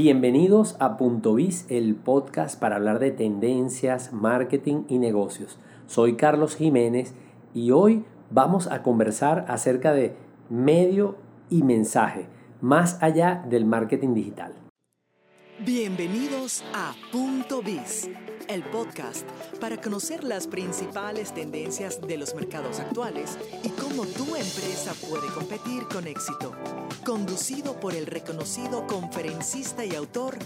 Bienvenidos a Punto Biz, el podcast para hablar de tendencias, marketing y negocios. Soy Carlos Jiménez y hoy vamos a conversar acerca de medio y mensaje, más allá del marketing digital. Bienvenidos a Punto Biz, el podcast para conocer las principales tendencias de los mercados actuales y cómo tu empresa puede competir con éxito. Conducido por el reconocido conferencista y autor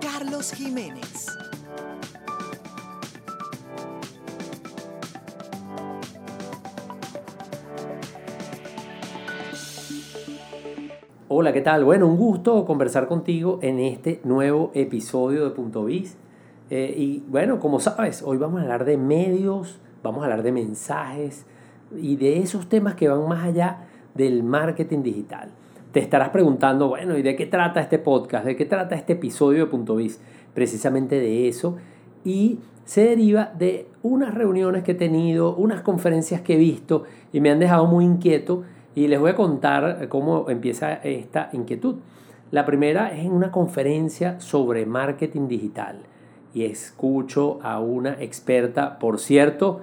Carlos Jiménez. Hola, ¿qué tal? Bueno, un gusto conversar contigo en este nuevo episodio de Punto Biz. Eh, y bueno, como sabes, hoy vamos a hablar de medios, vamos a hablar de mensajes y de esos temas que van más allá del marketing digital. Te estarás preguntando, bueno, ¿y de qué trata este podcast? ¿De qué trata este episodio de Punto Biz? Precisamente de eso. Y se deriva de unas reuniones que he tenido, unas conferencias que he visto y me han dejado muy inquieto y les voy a contar cómo empieza esta inquietud. La primera es en una conferencia sobre marketing digital y escucho a una experta, por cierto,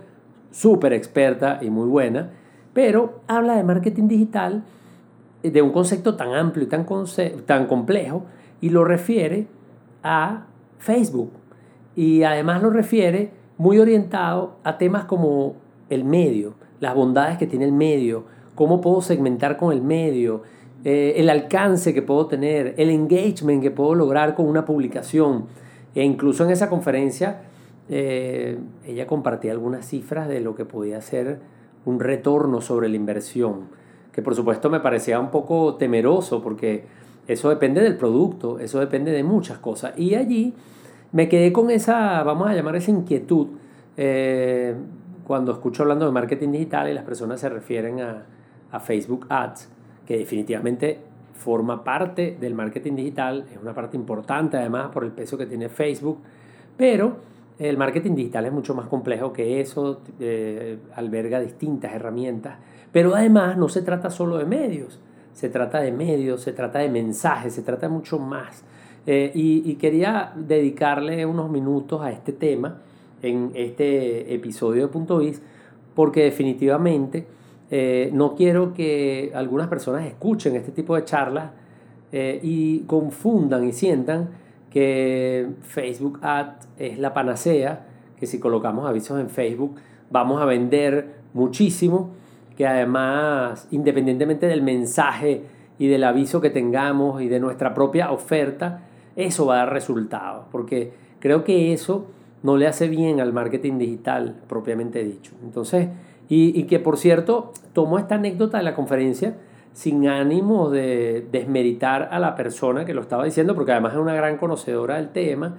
súper experta y muy buena, pero habla de marketing digital de un concepto tan amplio y tan, tan complejo y lo refiere a Facebook. Y además lo refiere muy orientado a temas como el medio, las bondades que tiene el medio, cómo puedo segmentar con el medio, eh, el alcance que puedo tener, el engagement que puedo lograr con una publicación. E incluso en esa conferencia eh, ella compartía algunas cifras de lo que podía ser un retorno sobre la inversión, que por supuesto me parecía un poco temeroso porque eso depende del producto, eso depende de muchas cosas. Y allí me quedé con esa, vamos a llamar esa inquietud, eh, cuando escucho hablando de marketing digital y las personas se refieren a, a Facebook Ads, que definitivamente forma parte del marketing digital, es una parte importante además por el peso que tiene Facebook, pero el marketing digital es mucho más complejo que eso, eh, alberga distintas herramientas, pero además no se trata solo de medios, se trata de medios, se trata de mensajes, se trata mucho más. Eh, y, y, quería dedicarle unos minutos a este tema en este episodio de Punto Biz, porque definitivamente eh, no quiero que algunas personas escuchen este tipo de charlas eh, y confundan y sientan que Facebook Ad es la panacea, que si colocamos avisos en Facebook vamos a vender muchísimo, que además, independientemente del mensaje y del aviso que tengamos y de nuestra propia oferta, eso va a dar resultados, porque creo que eso no le hace bien al marketing digital propiamente dicho. Entonces, y, que por cierto, tomo esta anécdota de la conferencia sin ánimo de desmeritar a la persona que lo estaba diciendo, porque además es una gran conocedora del tema,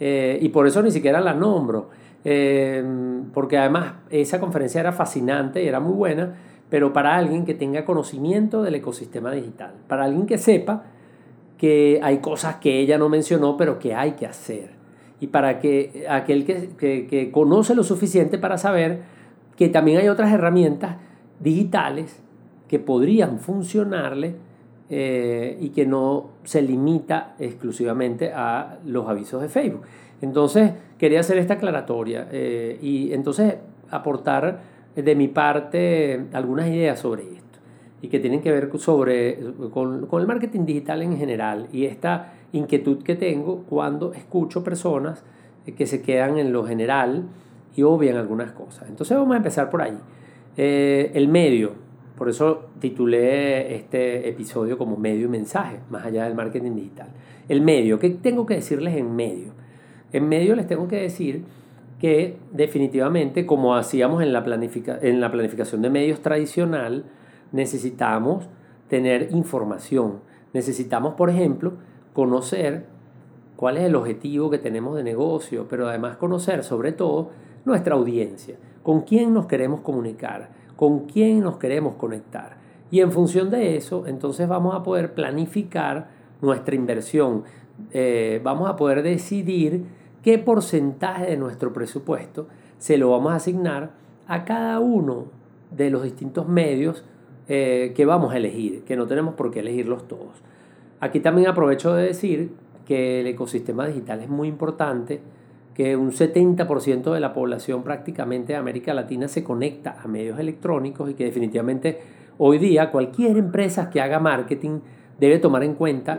eh, y por eso ni siquiera la nombro, eh, porque además esa conferencia era fascinante y era muy buena, pero para alguien que tenga conocimiento del ecosistema digital, para alguien que sepa que hay cosas que ella no mencionó, pero que hay que hacer, y para que aquel que, que, que conoce lo suficiente para saber que también hay otras herramientas digitales que podrían funcionarle eh, y que no se limita exclusivamente a los avisos de Facebook. Entonces, quería hacer esta aclaratoria eh, y entonces aportar de mi parte algunas ideas sobre esto y que tienen que ver sobre, con, con el marketing digital en general y esta inquietud que tengo cuando escucho personas que se quedan en lo general y obvian algunas cosas. Entonces vamos a empezar por ahí. Eh, el medio, por eso titulé este episodio como medio y mensaje, más allá del marketing digital. El medio, ¿qué tengo que decirles en medio? En medio les tengo que decir que definitivamente, como hacíamos en la, en la planificación de medios tradicional, necesitamos tener información. Necesitamos, por ejemplo, conocer cuál es el objetivo que tenemos de negocio, pero además conocer sobre todo nuestra audiencia, con quién nos queremos comunicar, con quién nos queremos conectar. Y en función de eso, entonces vamos a poder planificar nuestra inversión, eh, vamos a poder decidir qué porcentaje de nuestro presupuesto se lo vamos a asignar a cada uno de los distintos medios eh, que vamos a elegir, que no tenemos por qué elegirlos todos. Aquí también aprovecho de decir que el ecosistema digital es muy importante, que un 70% de la población prácticamente de América Latina se conecta a medios electrónicos y que definitivamente hoy día cualquier empresa que haga marketing debe tomar en cuenta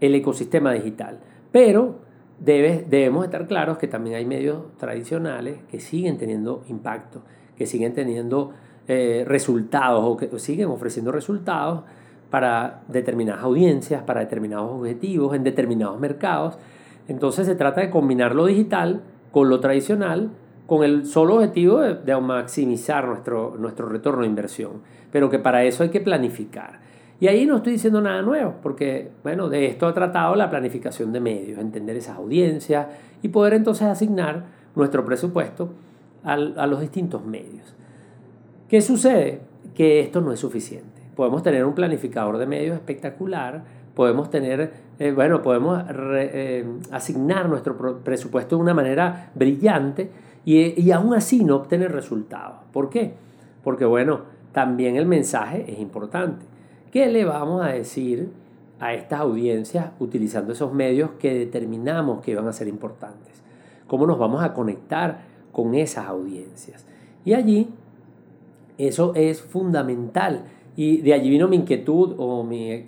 el ecosistema digital. Pero debe, debemos estar claros que también hay medios tradicionales que siguen teniendo impacto, que siguen teniendo eh, resultados o que siguen ofreciendo resultados para determinadas audiencias, para determinados objetivos, en determinados mercados. Entonces se trata de combinar lo digital con lo tradicional con el solo objetivo de, maximizar nuestro, nuestro retorno de inversión. Pero que para eso hay que planificar. Y ahí no estoy diciendo nada nuevo, porque bueno, de esto ha tratado la planificación de medios, entender esas audiencias y poder entonces asignar nuestro presupuesto a los distintos medios. ¿Qué sucede? Que esto no es suficiente podemos tener un planificador de medios espectacular, podemos tener, eh, bueno, podemos eh, asignar nuestro presupuesto de una manera brillante y, y aún así no obtener resultados. ¿Por qué? Porque, bueno, también el mensaje es importante. ¿Qué le vamos a decir a estas audiencias utilizando esos medios que determinamos que van a ser importantes? ¿Cómo nos vamos a conectar con esas audiencias? Y allí eso es fundamental y de allí vino mi inquietud o mi,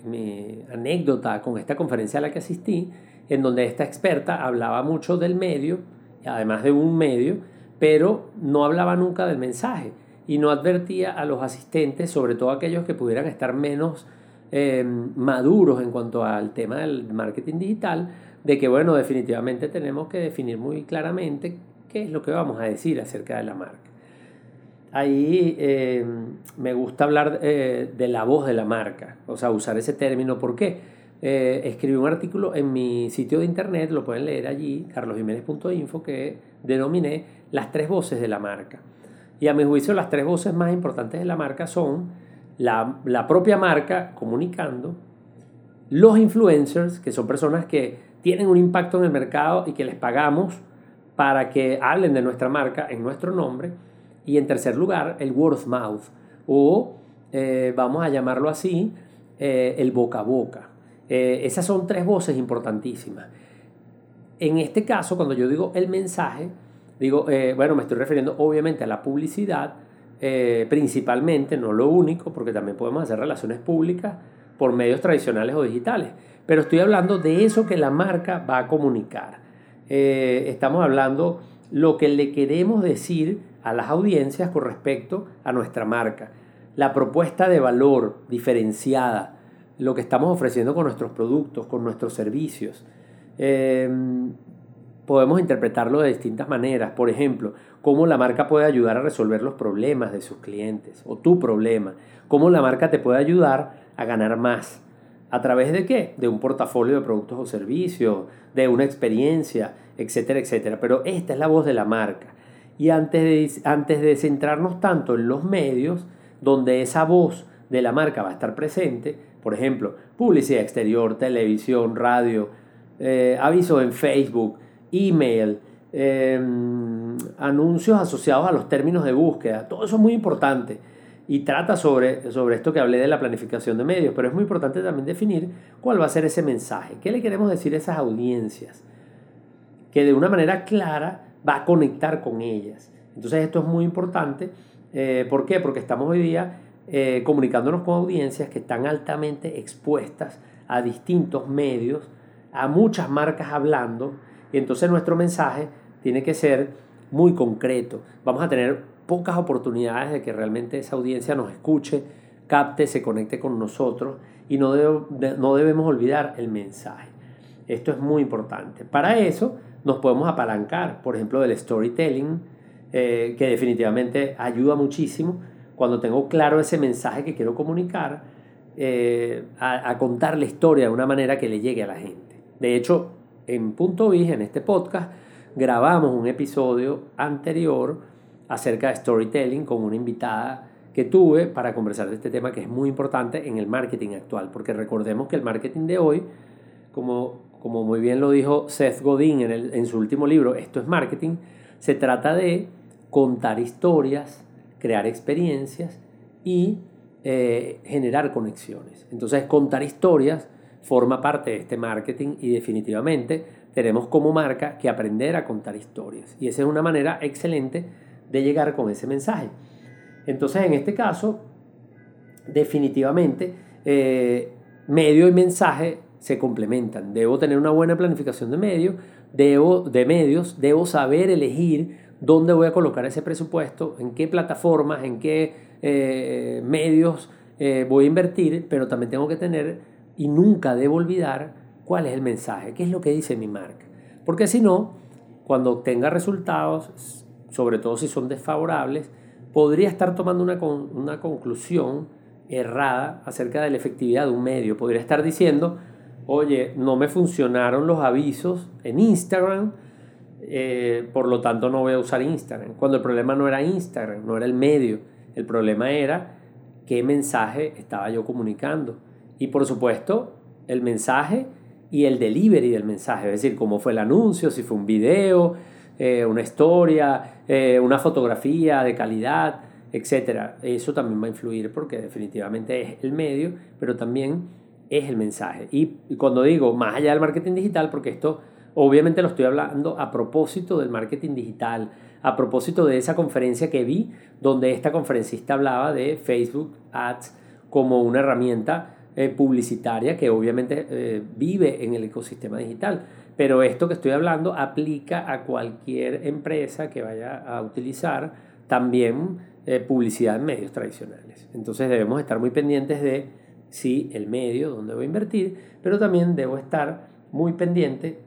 anécdota con esta conferencia a la que asistí, en donde esta experta hablaba mucho del medio, además de un medio, pero no hablaba nunca del mensaje y no advertía a los asistentes, sobre todo aquellos que pudieran estar menos eh, maduros en cuanto al tema del marketing digital, de que, bueno, definitivamente tenemos que definir muy claramente qué es lo que vamos a decir acerca de la marca ahí eh, me gusta hablar eh, de la voz de la marca, o sea, usar ese término. ¿Por qué? Eh, escribí un artículo en mi sitio de internet, lo pueden leer allí, carlosjiménez.info, que denominé las tres voces de la marca. Y a mi juicio las tres voces más importantes de la marca son la, la propia marca comunicando, los influencers, que son personas que tienen un impacto en el mercado y que les pagamos para que hablen de nuestra marca en nuestro nombre, y en tercer lugar, el word of mouth, o eh, vamos a llamarlo así, eh, el boca a boca. Eh, esas son tres voces importantísimas. En este caso, cuando yo digo el mensaje, digo, bueno, me estoy refiriendo obviamente a la publicidad, principalmente, no lo único, porque también podemos hacer relaciones públicas por medios tradicionales o digitales, pero estoy hablando de eso que la marca va a comunicar. estamos hablando lo que le queremos decir a las audiencias con respecto a nuestra marca. La propuesta de valor diferenciada, lo que estamos ofreciendo con nuestros productos, con nuestros servicios. Em, podemos interpretarlo de distintas maneras. Por ejemplo, cómo la marca puede ayudar a resolver los problemas de sus clientes o tu problema. Cómo la marca te puede ayudar a ganar más. ¿A través de qué? De un portafolio de productos o servicios, de una experiencia, etcétera, etcétera. Pero esta es la voz de la marca. Y antes de, antes de centrarnos tanto en los medios, donde esa voz de la marca va a estar presente, por ejemplo, publicidad exterior, televisión, radio, eh, avisos en Facebook, email, em, anuncios asociados a los términos de búsqueda, todo eso es muy importante. Y trata sobre, sobre esto que hablé de la planificación de medios, pero es muy importante también definir cuál va a ser ese mensaje, qué le queremos decir a esas audiencias, que de una manera clara va a conectar con ellas. Entonces esto es muy importante. Eh, ¿Por qué? Porque estamos hoy día eh, comunicándonos con audiencias que están altamente expuestas a distintos medios, a muchas marcas hablando, y entonces nuestro mensaje tiene que ser muy concreto. Vamos a tener pocas oportunidades de que realmente esa audiencia nos escuche, capte, se conecte con nosotros y no, no debemos olvidar el mensaje. Esto es muy importante. Para eso, nos podemos apalancar, por ejemplo, del storytelling, eh, que definitivamente ayuda muchísimo cuando tengo claro ese mensaje que quiero comunicar, eh, a, contar la historia de una manera que le llegue a la gente. De hecho, en Punto Vis, en este podcast, grabamos un episodio anterior acerca de storytelling con una invitada que tuve para conversar de este tema que es muy importante en el marketing actual, porque recordemos que el marketing de hoy, como como muy bien lo dijo Seth Godin en, su último libro, Esto es Marketing, se trata de contar historias, crear experiencias y eh, generar conexiones. Entonces, contar historias forma parte de este marketing y definitivamente tenemos como marca que aprender a contar historias. Y esa es una manera excelente de llegar con ese mensaje. Entonces, en este caso, definitivamente, eh, medio y mensaje se complementan. Debo tener una buena planificación de medios, debo, de medios, debo saber elegir dónde voy a colocar ese presupuesto, en qué plataformas, en qué eh, medios eh, voy a invertir, pero también tengo que tener y nunca debo olvidar cuál es el mensaje, qué es lo que dice mi marca. Porque si no, cuando obtenga resultados, sobre todo si son desfavorables, podría estar tomando una, una conclusión errada acerca de la efectividad de un medio. Podría estar diciendo, oye, no me funcionaron los avisos en Instagram, eh, por lo tanto no voy a usar Instagram. Cuando el problema no era Instagram, no era el medio, el problema era qué mensaje estaba yo comunicando. Y por supuesto, el mensaje y el delivery del mensaje, es decir, cómo fue el anuncio, si fue un video, eh, una historia, eh, una fotografía de calidad, etc. Eso también va a influir porque definitivamente es el medio, pero también es el mensaje. Y, cuando digo más allá del marketing digital, porque esto obviamente lo estoy hablando a propósito del marketing digital, a propósito de esa conferencia que vi, donde esta conferencista hablaba de Facebook Ads como una herramienta eh, publicitaria que obviamente eh, vive en el ecosistema digital. Pero esto que estoy hablando aplica a cualquier empresa que vaya a utilizar también eh, publicidad en medios tradicionales. Entonces debemos estar muy pendientes de si el medio donde voy a invertir, pero también debo estar muy pendiente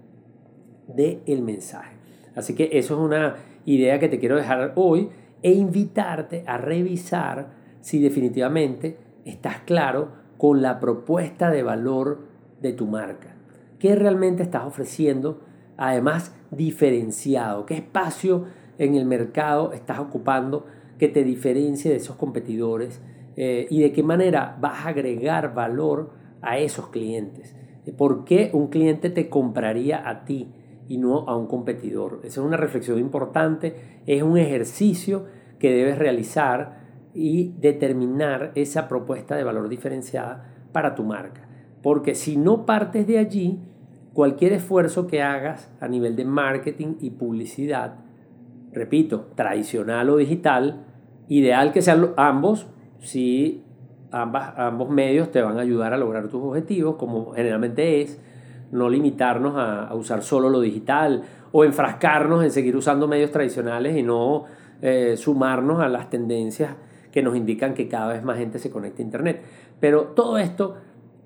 del el mensaje. Así que eso es una idea que te quiero dejar hoy e invitarte a revisar si definitivamente estás claro con la propuesta de valor de tu marca. ¿Qué realmente estás ofreciendo? Además, diferenciado. ¿Qué espacio en el mercado estás ocupando que te diferencie de esos competidores? Eh, ¿Y de qué manera vas a agregar valor a esos clientes? ¿Por qué un cliente te compraría a ti y no a un competidor? Esa es una reflexión importante, es un ejercicio que debes realizar y determinar esa propuesta de valor diferenciada para tu marca. Porque si no partes de allí, cualquier esfuerzo que hagas a nivel de marketing y publicidad, repito, tradicional o digital, ideal que sean ambos, si ambas, ambos medios te van a ayudar a lograr tus objetivos, como generalmente es, no limitarnos a, usar solo lo digital o enfrascarnos en seguir usando medios tradicionales y no eh, sumarnos a las tendencias que nos indican que cada vez más gente se conecta a Internet. Pero todo esto,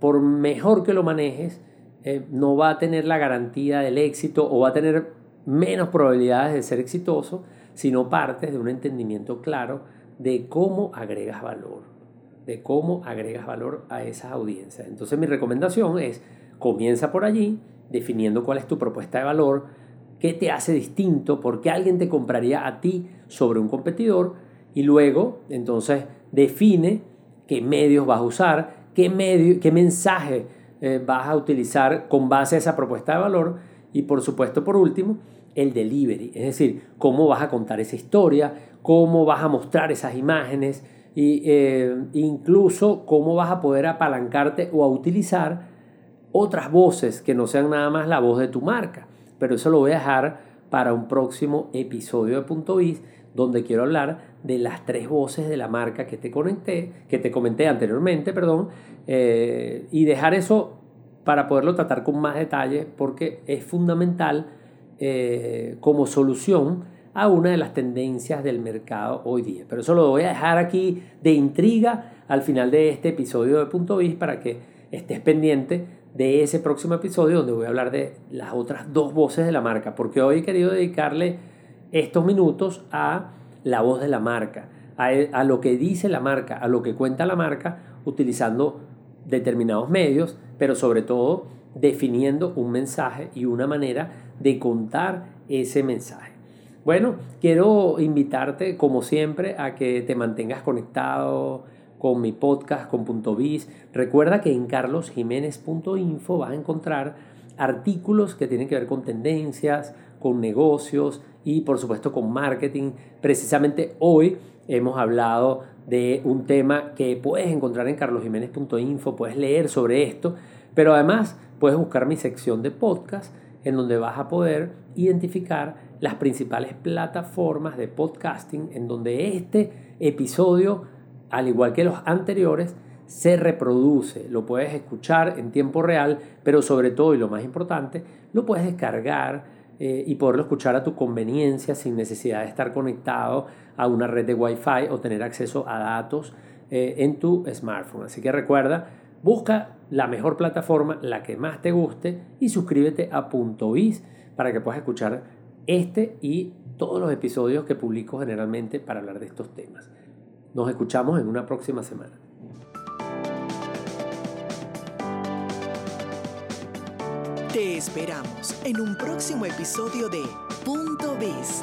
por mejor que lo manejes, eh, no va a tener la garantía del éxito o va a tener menos probabilidades de ser exitoso si no partes de un entendimiento claro de cómo agregas valor, de cómo agregas valor a esas audiencias. Entonces mi recomendación es, comienza por allí, definiendo cuál es tu propuesta de valor, qué te hace distinto, por qué alguien te compraría a ti sobre un competidor y luego entonces define qué medios vas a usar, qué, medio, qué mensaje eh, vas a utilizar con base a esa propuesta de valor y por supuesto por último el delivery, es decir, cómo vas a contar esa historia, cómo vas a mostrar esas imágenes e incluso cómo vas a poder apalancarte o a utilizar otras voces que no sean nada más la voz de tu marca. Pero eso lo voy a dejar para un próximo episodio de Punto Biz donde quiero hablar de las tres voces de la marca que te conecté, que te comenté anteriormente, perdón, eh, y dejar eso para poderlo tratar con más detalle porque es fundamental eh, como solución a una de las tendencias del mercado hoy día. Pero eso lo voy a dejar aquí de intriga al final de este episodio de Punto Biz para que estés pendiente de ese próximo episodio donde voy a hablar de las otras dos voces de la marca, porque hoy he querido dedicarle estos minutos a la voz de la marca, a, lo que dice la marca, a lo que cuenta la marca, utilizando determinados medios, pero sobre todo definiendo un mensaje y una manera de contar ese mensaje. Bueno, quiero invitarte, como siempre, a que te mantengas conectado con mi podcast, con Punto Biz. Recuerda que en carlosjiménez.info vas a encontrar artículos que tienen que ver con tendencias, con negocios y por supuesto con marketing. Precisamente hoy hemos hablado de un tema que puedes encontrar en carlosjiménez.info, puedes leer sobre esto, Pero además puedes buscar mi sección de podcast en donde vas a poder identificar las principales plataformas de podcasting en donde este episodio, al igual que los anteriores, se reproduce, lo puedes escuchar en tiempo real, pero sobre todo y lo más importante, lo puedes descargar eh, y poderlo escuchar a tu conveniencia sin necesidad de estar conectado a una red de Wi-Fi o tener acceso a datos eh, en tu smartphone. Así que recuerda, busca la mejor plataforma, la que más te guste y suscríbete a Punto para que puedas escuchar este y todos los episodios que publico generalmente para hablar de estos temas. Nos escuchamos en una próxima semana. Te esperamos en un próximo episodio de Punto Biz,